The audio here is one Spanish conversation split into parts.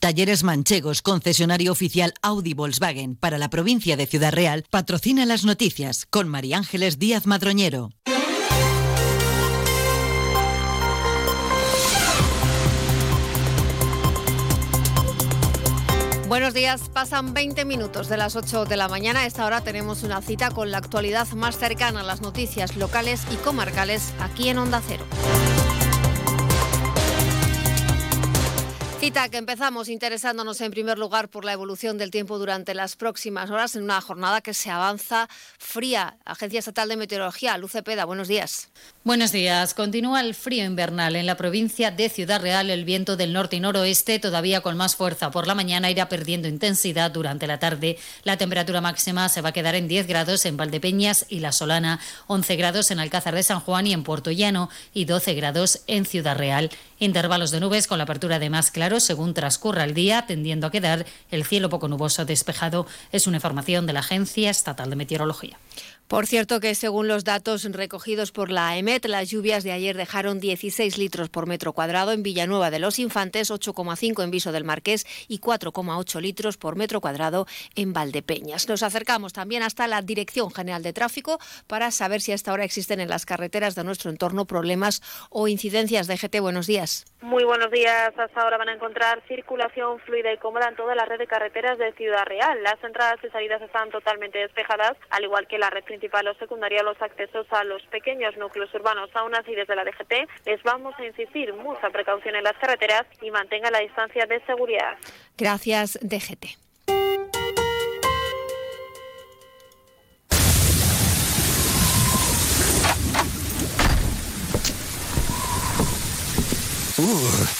Talleres Manchegos, concesionario oficial Audi Volkswagen para la provincia de Ciudad Real, patrocina las noticias con María Ángeles Díaz Madroñero. Buenos días, pasan 20 minutos de las 8 de la mañana. Esta hora tenemos una cita con la actualidad más cercana a las noticias locales y comarcales aquí en Onda Cero. Cita que empezamos interesándonos en primer lugar por la evolución del tiempo durante las próximas horas en una jornada que se avanza fría. Agencia Estatal de Meteorología, Luce Peda, buenos días. Buenos días. Continúa el frío invernal en la provincia de Ciudad Real. El viento del norte y noroeste todavía con más fuerza por la mañana irá perdiendo intensidad durante la tarde. La temperatura máxima se va a quedar en 10 grados en Valdepeñas y La Solana, 11 grados en Alcázar de San Juan y en Puerto Llano y 12 grados en Ciudad Real. Intervalos de nubes con la apertura de más claros según transcurra el día, tendiendo a quedar el cielo poco nuboso despejado. Es una información de la Agencia Estatal de Meteorología. Por cierto que según los datos recogidos por la EMET, las lluvias de ayer dejaron 16 litros por metro cuadrado en Villanueva de los Infantes, 8,5 en Viso del Marqués y 4,8 litros por metro cuadrado en Valdepeñas. Nos acercamos también hasta la Dirección General de Tráfico para saber si hasta ahora existen en las carreteras de nuestro entorno problemas o incidencias. de GT. buenos días. Muy buenos días. Hasta ahora van a encontrar circulación fluida y cómoda en toda la red de carreteras de Ciudad Real. Las entradas y salidas están totalmente despejadas, al igual que la red principal o secundaria, los accesos a los pequeños núcleos urbanos. Aún así, desde la DGT les vamos a insistir mucha precaución en las carreteras y mantenga la distancia de seguridad. Gracias, DGT. ¡Qué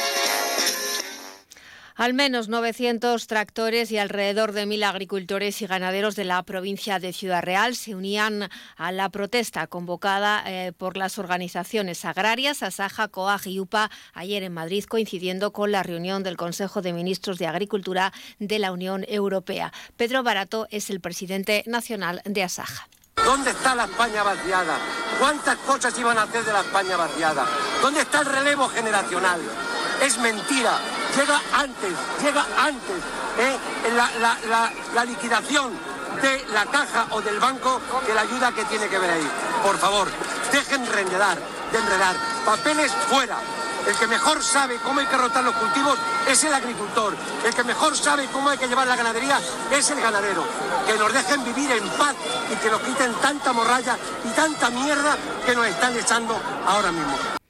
Al menos 900 tractores y alrededor de 1.000 agricultores y ganaderos de la provincia de Ciudad Real se unían a la protesta convocada eh, por las organizaciones agrarias, Asaja, COAG y UPA ayer en Madrid, coincidiendo con la reunión del Consejo de Ministros de Agricultura de la Unión Europea. Pedro Barato es el presidente nacional de Asaja. ¿Dónde está la España vaciada? ¿Cuántas cosas iban a hacer de la España vaciada? ¿Dónde está el relevo generacional? Es mentira llega antes, llega antes ¿eh? la, liquidación de la caja o del banco que la ayuda que tiene que ver ahí. Por favor, dejen de enredar, de enredar. Papeles fuera. El que mejor sabe cómo hay que rotar los cultivos es el agricultor. El que mejor sabe cómo hay que llevar la ganadería es el ganadero. Que nos dejen vivir en paz y que nos quiten tanta morralla y tanta mierda que nos están echando ahora mismo.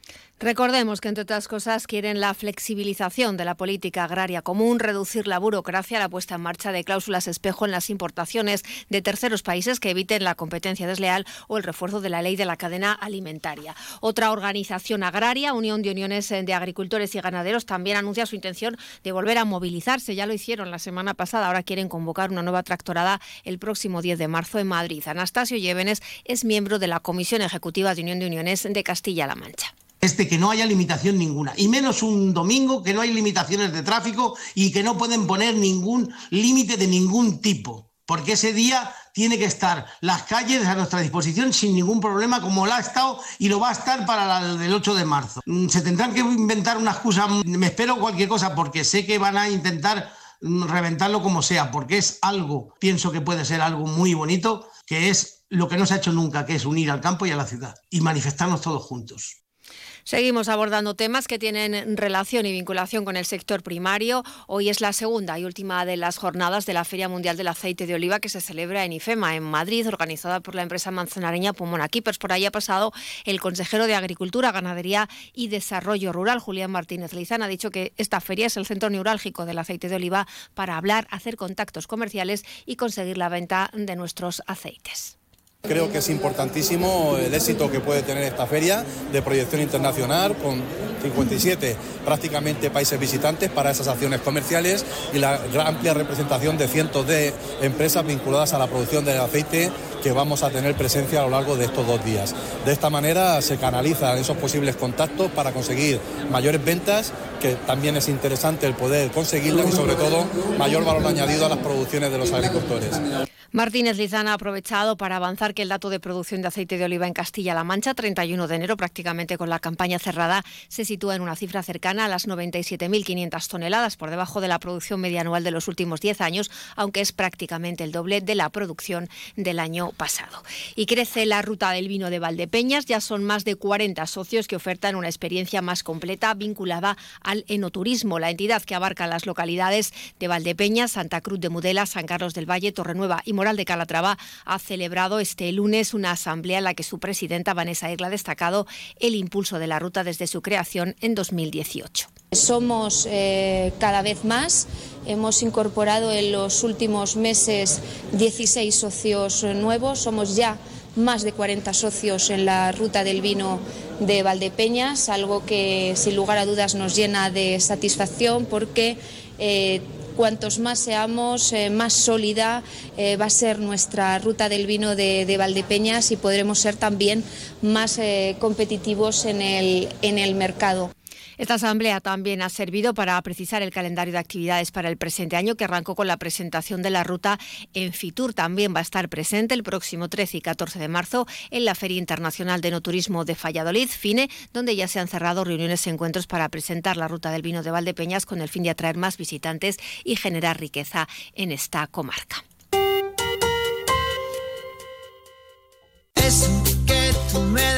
Recordemos que, entre otras cosas, quieren la flexibilización de la política agraria común, reducir la burocracia, la puesta en marcha de cláusulas espejo en las importaciones de terceros países que eviten la competencia desleal o el refuerzo de la ley de la cadena alimentaria. Otra organización agraria, Unión de Uniones de Agricultores y Ganaderos, también anuncia su intención de volver a movilizarse. Ya lo hicieron la semana pasada, ahora quieren convocar una nueva tractorada el próximo 10 de marzo en Madrid. Anastasio Llévenes es miembro de la Comisión Ejecutiva de Unión de Uniones de Castilla-La Mancha es que no haya limitación ninguna, y menos un domingo que no hay limitaciones de tráfico y que no pueden poner ningún límite de ningún tipo, porque ese día tiene que estar las calles a nuestra disposición sin ningún problema, como lo ha estado y lo va a estar para el 8 de marzo. Mm, se tendrán que inventar una excusa, me espero cualquier cosa, porque sé que van a intentar mm, reventarlo como sea, porque es algo, pienso que puede ser algo muy bonito, que es lo que no se ha hecho nunca, que es unir al campo y a la ciudad y manifestarnos todos juntos. Seguimos abordando temas que tienen relación y vinculación con el sector primario. Hoy es la segunda y última de las jornadas de la Feria Mundial del Aceite de Oliva que se celebra en IFEMA, en Madrid, organizada por la empresa manzanareña Pumona Keepers. Por ahí ha pasado el consejero de Agricultura, Ganadería y Desarrollo Rural, Julián Martínez Lizán. Ha dicho que esta feria es el centro neurálgico del aceite de oliva para hablar, hacer contactos comerciales y conseguir la venta de nuestros aceites. Creo que es importantísimo el éxito que puede tener esta feria de proyección internacional con 57 prácticamente países visitantes para esas acciones comerciales y la amplia representación de cientos de empresas vinculadas a la producción del aceite que vamos a tener presencia a lo largo de estos dos días. De esta manera se canalizan esos posibles contactos para conseguir mayores ventas, que también es interesante el poder conseguirlas y sobre todo mayor valor añadido a las producciones de los agricultores. Martínez Lizana ha aprovechado para avanzar que el dato de producción de aceite de oliva en Castilla-La Mancha, 31 de enero, prácticamente con la campaña cerrada, se sitúa en una cifra cercana a las 97.500 toneladas, por debajo de la producción media anual de los últimos 10 años, aunque es prácticamente el doble de la producción del año pasado. Y crece la ruta del vino de Valdepeñas, ya son más de 40 socios que ofertan una experiencia más completa vinculada al enoturismo. La entidad que abarca las localidades de Valdepeñas, Santa Cruz de Mudela, San Carlos del Valle, Torrenueva y Moral de Calatrava ha celebrado este lunes una asamblea en la que su presidenta Vanessa Irla ha destacado el impulso de la ruta desde su creación en 2018. Somos eh, cada vez más. Hemos incorporado en los últimos meses 16 socios nuevos. Somos ya más de 40 socios en la ruta del vino de Valdepeñas, algo que sin lugar a dudas nos llena de satisfacción porque eh, cuantos más seamos, eh, más sólida va a ser nuestra ruta del vino de, de Valdepeñas y podremos ser también más competitivos en el mercado. Esta asamblea también ha servido para precisar el calendario de actividades para el presente año, que arrancó con la presentación de la ruta en Fitur. También va a estar presente el próximo 13 y 14 de marzo en la Feria Internacional de No Turismo de Valladolid, FINE, donde ya se han cerrado reuniones y encuentros para presentar la ruta del vino de Valdepeñas con el fin de atraer más visitantes y generar riqueza en esta comarca. Me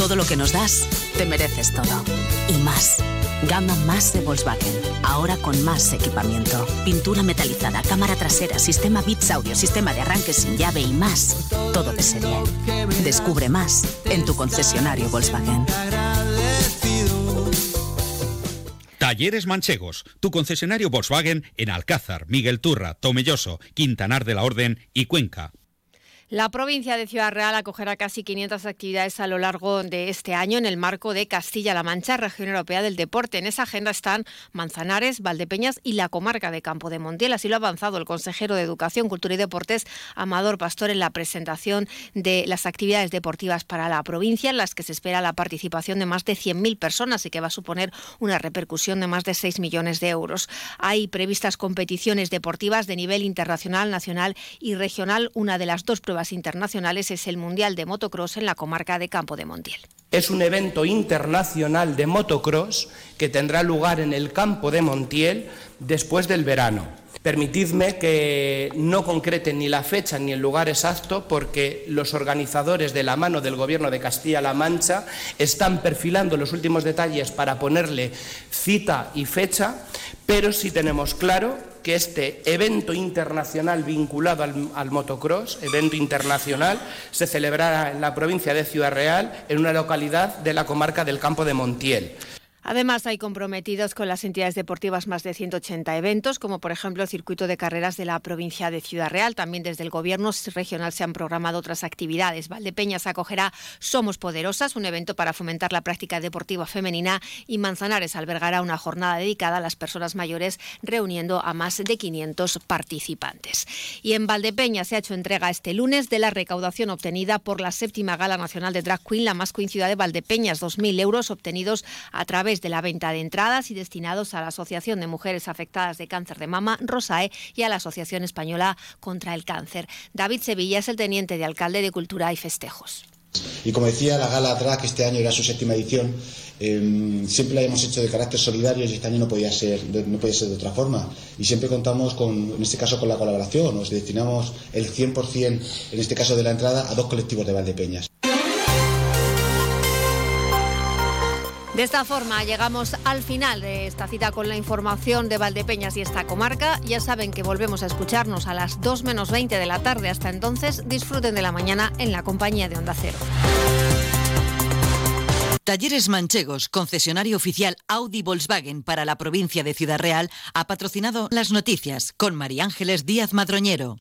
todo lo que nos das, te mereces todo. Y más. Gama más de Volkswagen. Ahora con más equipamiento. Pintura metalizada, cámara trasera, sistema Bits Audio, sistema de arranque sin llave y más. Todo de serie. Descubre más en tu concesionario Volkswagen. Talleres Manchegos, tu concesionario Volkswagen en Alcázar, Miguel Turra, Tomelloso, Quintanar de la Orden y Cuenca. La provincia de Ciudad Real acogerá casi 500 actividades a lo largo de este año en el marco de Castilla-La Mancha, región europea del deporte. En esa agenda están Manzanares, Valdepeñas y la comarca de Campo de Montiel. Así lo ha avanzado el consejero de Educación, Cultura y Deportes, Amador Pastor, en la presentación de las actividades deportivas para la provincia, en las que se espera la participación de más de 100.000 personas y que va a suponer una repercusión de más de 6 millones de euros. Hay previstas competiciones deportivas de nivel internacional, nacional y regional. Una de las dos pruebas internacionales es el Mundial de Motocross en la comarca de Campo de Montiel. Es un evento internacional de motocross que tendrá lugar en el campo de Montiel después del verano. Permitidme que no concreten ni la fecha ni el lugar exacto porque los organizadores de la mano del Gobierno de Castilla-La Mancha están perfilando los últimos detalles para ponerle cita y fecha, pero sí tenemos claro que este evento internacional vinculado al, al, motocross, evento internacional, se celebrará en la provincia de Ciudad Real, en una localidad de la comarca del Campo de Montiel. Además, hay comprometidos con las entidades deportivas más de 180 eventos, como por ejemplo el circuito de carreras de la provincia de Ciudad Real. También desde el Gobierno regional se han programado otras actividades. Valdepeñas acogerá Somos Poderosas, un evento para fomentar la práctica deportiva femenina, y Manzanares albergará una jornada dedicada a las personas mayores, reuniendo a más de 500 participantes. Y en Valdepeñas se ha hecho entrega este lunes de la recaudación obtenida por la séptima Gala Nacional de Drag Queen, la más Queen Ciudad de Valdepeñas, 2.000 euros obtenidos a través de la venta de entradas y destinados a la Asociación de Mujeres Afectadas de Cáncer de Mama, ROSAE, y a la Asociación Española contra el Cáncer. David Sevilla es el teniente de alcalde de Cultura y Festejos. Y como decía, la gala Drag este año era su séptima edición. Eh, siempre la hemos hecho de carácter solidario y este año no podía ser no podía ser de otra forma. Y siempre contamos con, en este caso, con la colaboración. Nos destinamos el 100%, en este caso de la entrada, a dos colectivos de Valdepeñas. De esta forma llegamos al final de esta cita con la información de Valdepeñas y esta comarca. Ya saben que volvemos a escucharnos a las 2 menos 20 de la tarde. Hasta entonces, disfruten de la mañana en la compañía de Onda Cero. Talleres Manchegos, concesionario oficial Audi Volkswagen para la provincia de Ciudad Real, ha patrocinado las noticias con María Ángeles Díaz Madroñero.